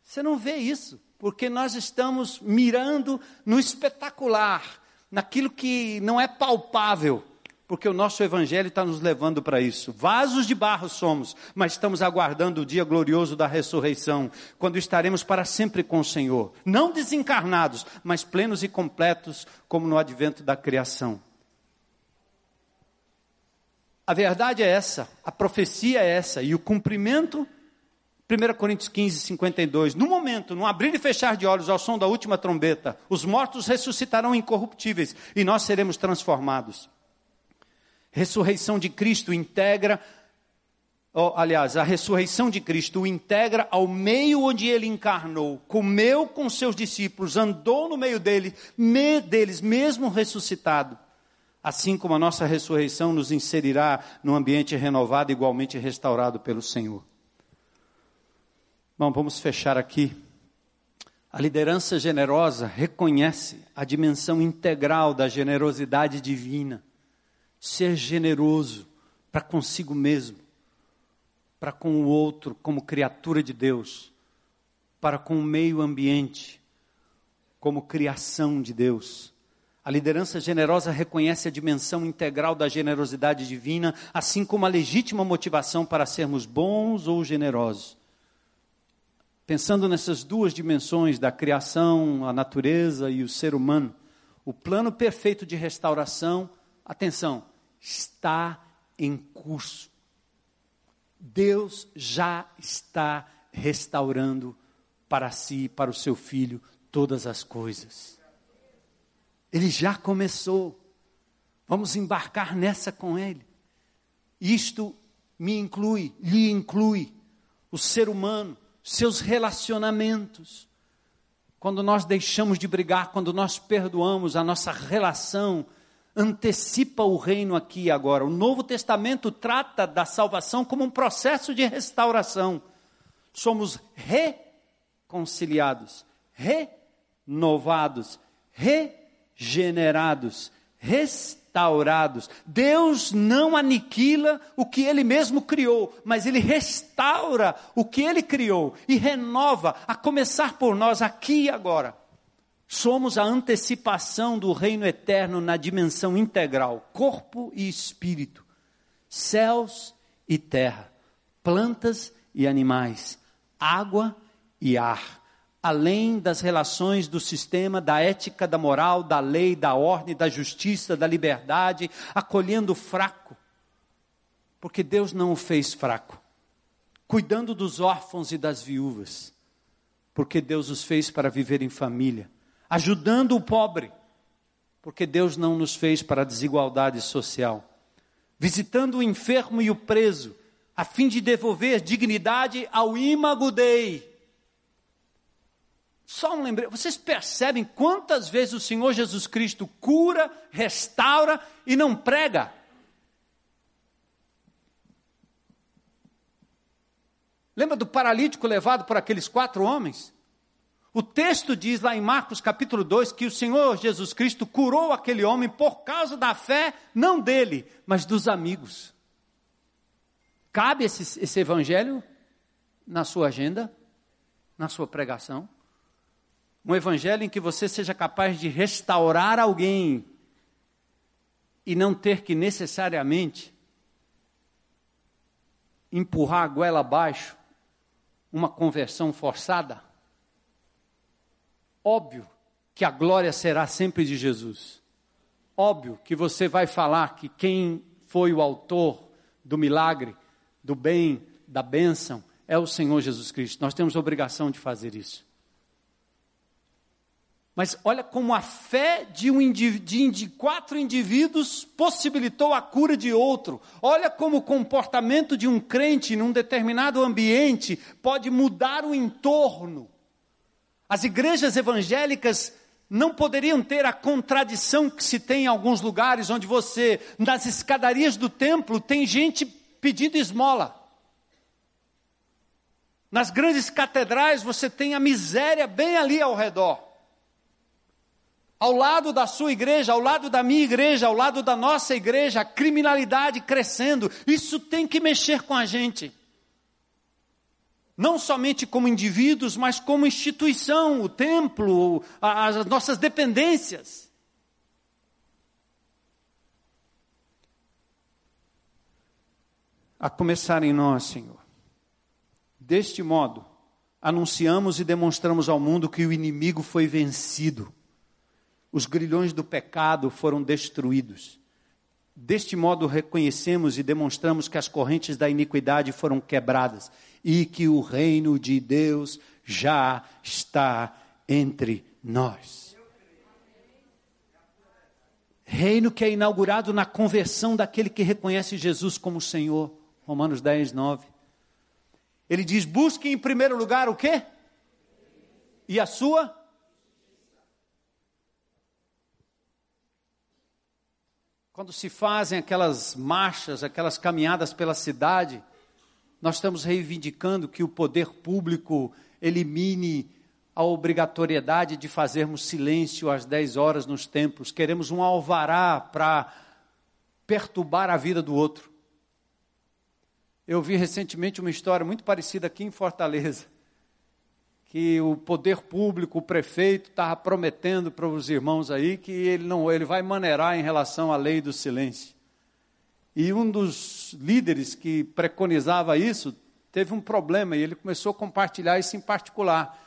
Você não vê isso, porque nós estamos mirando no espetacular, naquilo que não é palpável, porque o nosso evangelho está nos levando para isso. Vasos de barro somos, mas estamos aguardando o dia glorioso da ressurreição, quando estaremos para sempre com o Senhor, não desencarnados, mas plenos e completos, como no advento da criação. A verdade é essa, a profecia é essa, e o cumprimento 1 Coríntios 15, 52. No momento, no abrir e fechar de olhos ao som da última trombeta, os mortos ressuscitarão incorruptíveis e nós seremos transformados. Ressurreição de Cristo integra, oh, aliás, a ressurreição de Cristo o integra ao meio onde ele encarnou, comeu com seus discípulos, andou no meio dele, me, deles, mesmo ressuscitado. Assim como a nossa ressurreição nos inserirá num ambiente renovado, igualmente restaurado pelo Senhor. Bom, vamos fechar aqui. A liderança generosa reconhece a dimensão integral da generosidade divina. Ser generoso para consigo mesmo, para com o outro, como criatura de Deus, para com o meio ambiente, como criação de Deus. A liderança generosa reconhece a dimensão integral da generosidade divina, assim como a legítima motivação para sermos bons ou generosos. Pensando nessas duas dimensões da criação, a natureza e o ser humano, o plano perfeito de restauração, atenção, está em curso. Deus já está restaurando para si, para o seu filho, todas as coisas. Ele já começou. Vamos embarcar nessa com ele. Isto me inclui, lhe inclui o ser humano, seus relacionamentos. Quando nós deixamos de brigar, quando nós perdoamos, a nossa relação antecipa o reino aqui e agora. O Novo Testamento trata da salvação como um processo de restauração. Somos reconciliados, renovados, regenerados, restaurados restaurados. Deus não aniquila o que ele mesmo criou, mas ele restaura o que ele criou e renova, a começar por nós aqui e agora. Somos a antecipação do reino eterno na dimensão integral, corpo e espírito, céus e terra, plantas e animais, água e ar além das relações do sistema, da ética, da moral, da lei, da ordem, da justiça, da liberdade, acolhendo o fraco, porque Deus não o fez fraco, cuidando dos órfãos e das viúvas, porque Deus os fez para viver em família, ajudando o pobre, porque Deus não nos fez para a desigualdade social, visitando o enfermo e o preso, a fim de devolver dignidade ao imago Dei só um lembrete, vocês percebem quantas vezes o Senhor Jesus Cristo cura, restaura e não prega? Lembra do paralítico levado por aqueles quatro homens? O texto diz lá em Marcos capítulo 2 que o Senhor Jesus Cristo curou aquele homem por causa da fé, não dele, mas dos amigos. Cabe esse, esse evangelho na sua agenda, na sua pregação? Um evangelho em que você seja capaz de restaurar alguém e não ter que necessariamente empurrar a goela abaixo uma conversão forçada. Óbvio que a glória será sempre de Jesus. Óbvio que você vai falar que quem foi o autor do milagre, do bem, da bênção, é o Senhor Jesus Cristo. Nós temos obrigação de fazer isso. Mas olha como a fé de, um de, quatro indivíduos possibilitou a cura de outro. Olha como o comportamento de um crente num determinado ambiente pode mudar o entorno. As igrejas evangélicas não poderiam ter a contradição que se tem em alguns lugares onde você, nas escadarias do templo, tem gente pedindo esmola. Nas grandes catedrais você tem a miséria bem ali ao redor ao lado da sua igreja, ao lado da minha igreja, ao lado da nossa igreja, a criminalidade crescendo, isso tem que mexer com a gente. Não somente como indivíduos, mas como instituição, o templo, as nossas dependências. A começar em nós, Senhor. Deste modo, anunciamos e demonstramos ao mundo que o inimigo foi vencido os grilhões do pecado foram destruídos. Deste modo, reconhecemos e demonstramos que as correntes da iniquidade foram quebradas e que o reino de Deus já está entre nós. Reino que é inaugurado na conversão daquele que reconhece Jesus como Senhor. Romanos 10, 9. Ele diz: busque em primeiro lugar o quê? E a sua? Quando se fazem aquelas marchas, aquelas caminhadas pela cidade, nós estamos reivindicando que o poder público elimine a obrigatoriedade de fazermos silêncio às 10 horas nos templos. Queremos um alvará para perturbar a vida do outro. Eu vi recentemente uma história muito parecida aqui em Fortaleza, que o poder público, o prefeito, estava prometendo para os irmãos aí que ele não, ele vai maneirar em relação à lei do silêncio. E um dos líderes que preconizava isso teve um problema e ele começou a compartilhar isso em particular.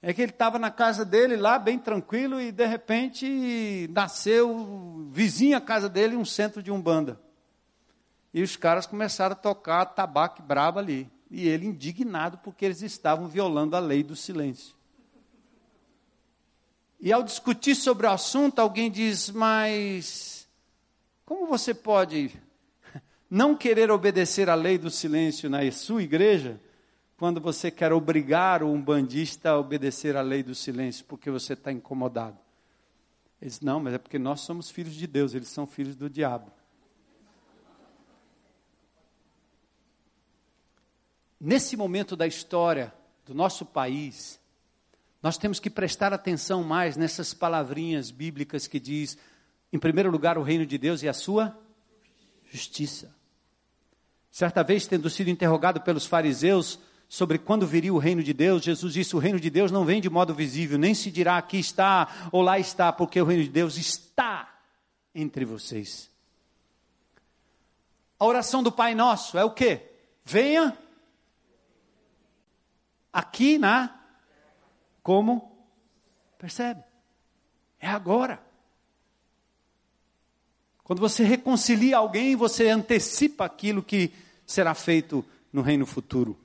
É que ele estava na casa dele lá, bem tranquilo, e de repente nasceu vizinho à casa dele um centro de umbanda. E os caras começaram a tocar tabaco brabo ali. E ele indignado porque eles estavam violando a lei do silêncio. E ao discutir sobre o assunto, alguém diz: Mas como você pode não querer obedecer à lei do silêncio na sua igreja, quando você quer obrigar um bandista a obedecer à lei do silêncio, porque você está incomodado. Ele diz, não, mas é porque nós somos filhos de Deus, eles são filhos do diabo. Nesse momento da história do nosso país, nós temos que prestar atenção mais nessas palavrinhas bíblicas que diz, em primeiro lugar, o reino de Deus e a sua justiça. Certa vez, tendo sido interrogado pelos fariseus sobre quando viria o reino de Deus, Jesus disse: O reino de Deus não vem de modo visível, nem se dirá aqui está ou lá está, porque o reino de Deus está entre vocês. A oração do Pai Nosso é o que? Venha aqui na. Como? Percebe? É agora. Quando você reconcilia alguém, você antecipa aquilo que será feito no reino futuro.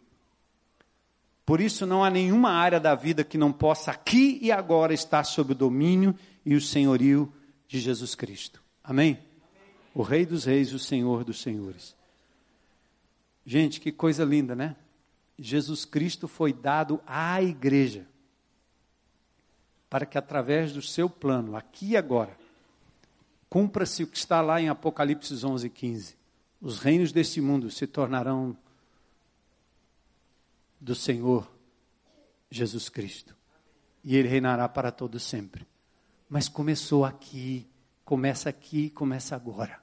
Por isso, não há nenhuma área da vida que não possa aqui e agora estar sob o domínio e o senhorio de Jesus Cristo. Amém? O Rei dos Reis, o Senhor dos Senhores. Gente, que coisa linda, né? Jesus Cristo foi dado à igreja para que através do seu plano, aqui e agora, Cumpra-se o que está lá em Apocalipse 11, 15. Os reinos deste mundo se tornarão do Senhor Jesus Cristo. E ele reinará para todo sempre. Mas começou aqui, começa aqui, começa agora.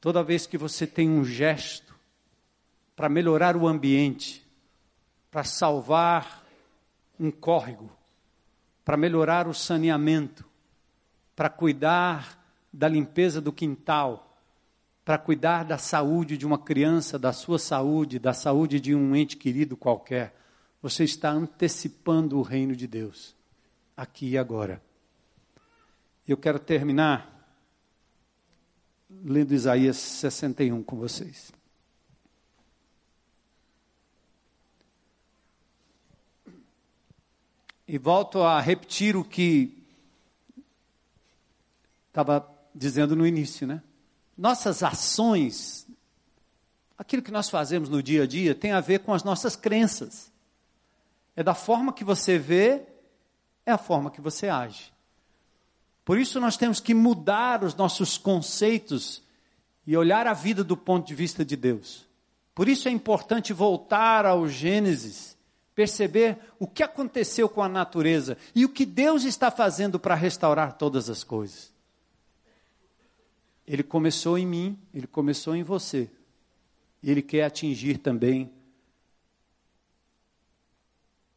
Toda vez que você tem um gesto para melhorar o ambiente, para salvar um córrego, para melhorar o saneamento, para cuidar da limpeza do quintal, para cuidar da saúde de uma criança, da sua saúde, da saúde de um ente querido qualquer. Você está antecipando o reino de Deus, aqui e agora. Eu quero terminar lendo Isaías 61 com vocês. E volto a repetir o que estava dizendo no início, né? Nossas ações, aquilo que nós fazemos no dia a dia, tem a ver com as nossas crenças. É da forma que você vê, é a forma que você age. Por isso nós temos que mudar os nossos conceitos e olhar a vida do ponto de vista de Deus. Por isso é importante voltar ao Gênesis, perceber o que aconteceu com a natureza e o que Deus está fazendo para restaurar todas as coisas. Ele começou em mim, ele começou em você. Ele quer atingir também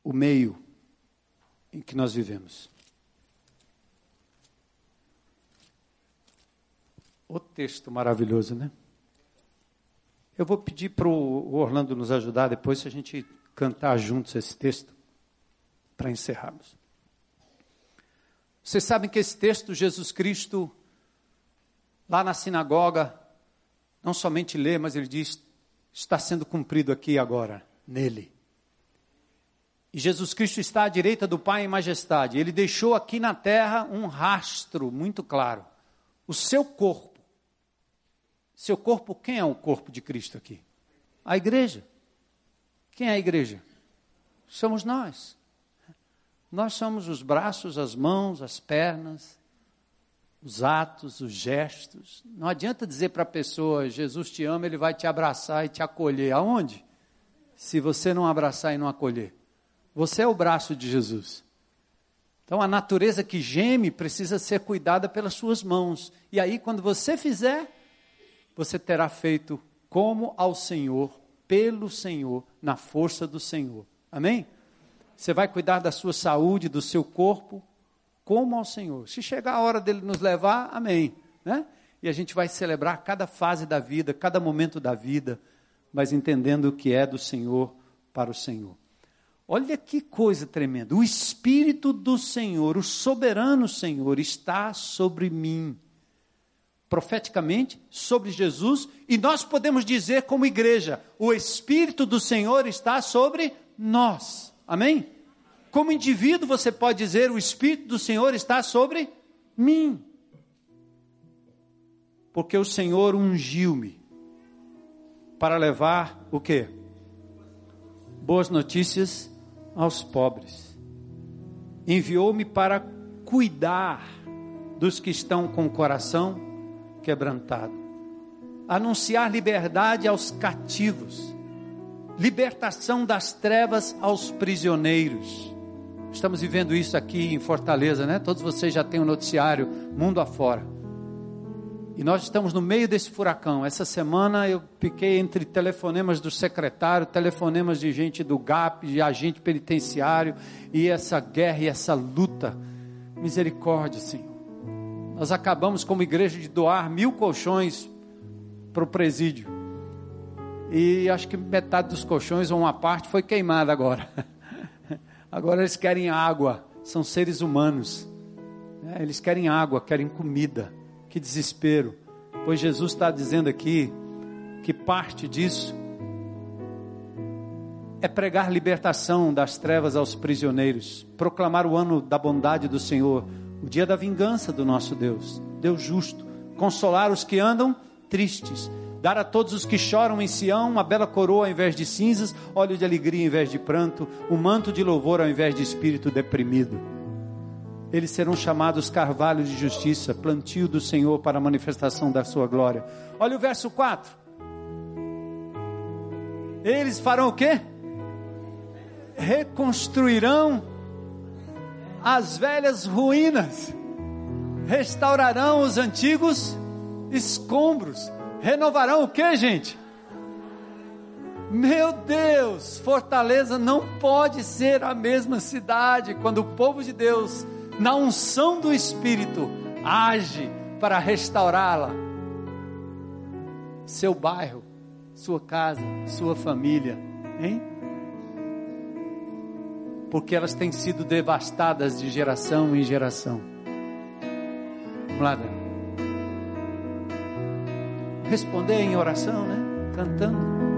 o meio em que nós vivemos. O texto maravilhoso, né? Eu vou pedir para o Orlando nos ajudar depois, se a gente cantar juntos esse texto, para encerrarmos. Vocês sabem que esse texto, Jesus Cristo lá na sinagoga, não somente lê, mas ele diz: está sendo cumprido aqui agora, nele. E Jesus Cristo está à direita do Pai em majestade. Ele deixou aqui na terra um rastro muito claro. O seu corpo. Seu corpo, quem é o corpo de Cristo aqui? A igreja. Quem é a igreja? Somos nós. Nós somos os braços, as mãos, as pernas, os atos, os gestos. Não adianta dizer para a pessoa, Jesus te ama, ele vai te abraçar e te acolher. Aonde? Se você não abraçar e não acolher. Você é o braço de Jesus. Então a natureza que geme precisa ser cuidada pelas suas mãos. E aí, quando você fizer, você terá feito como ao Senhor, pelo Senhor, na força do Senhor. Amém? Você vai cuidar da sua saúde, do seu corpo, como ao Senhor. Se chegar a hora dele nos levar, amém. Né? E a gente vai celebrar cada fase da vida, cada momento da vida, mas entendendo o que é do Senhor para o Senhor. Olha que coisa tremenda. O Espírito do Senhor, o soberano Senhor, está sobre mim. Profeticamente, sobre Jesus, e nós podemos dizer, como igreja, o Espírito do Senhor está sobre nós. Amém? Como indivíduo, você pode dizer: o Espírito do Senhor está sobre mim. Porque o Senhor ungiu-me para levar o quê? Boas notícias aos pobres. Enviou-me para cuidar dos que estão com o coração quebrantado. Anunciar liberdade aos cativos. Libertação das trevas aos prisioneiros. Estamos vivendo isso aqui em Fortaleza, né? Todos vocês já têm o um noticiário mundo afora. E nós estamos no meio desse furacão. Essa semana eu fiquei entre telefonemas do secretário, telefonemas de gente do GAP, de agente penitenciário, e essa guerra e essa luta. Misericórdia, Senhor. Nós acabamos, como igreja, de doar mil colchões para o presídio. E acho que metade dos colchões, ou uma parte, foi queimada agora. [laughs] Agora eles querem água, são seres humanos. É, eles querem água, querem comida. Que desespero. Pois Jesus está dizendo aqui que parte disso é pregar libertação das trevas aos prisioneiros, proclamar o ano da bondade do Senhor, o dia da vingança do nosso Deus, Deus justo, consolar os que andam tristes, dar a todos os que choram em Sião uma bela coroa ao invés de cinzas, óleo de alegria ao invés de pranto, um manto de louvor ao invés de espírito deprimido eles serão chamados carvalhos de justiça, plantio do Senhor para a manifestação da sua glória. Olha o verso 4. Eles farão o quê? Reconstruirão as velhas ruínas, restaurarão os antigos escombros, renovarão o que, gente? Meu Deus, Fortaleza não pode ser a mesma cidade quando o povo de Deus na unção do Espírito, age para restaurá-la. Seu bairro, sua casa, sua família, hein? Porque elas têm sido devastadas de geração em geração. Lá, Responder em oração, né? Cantando.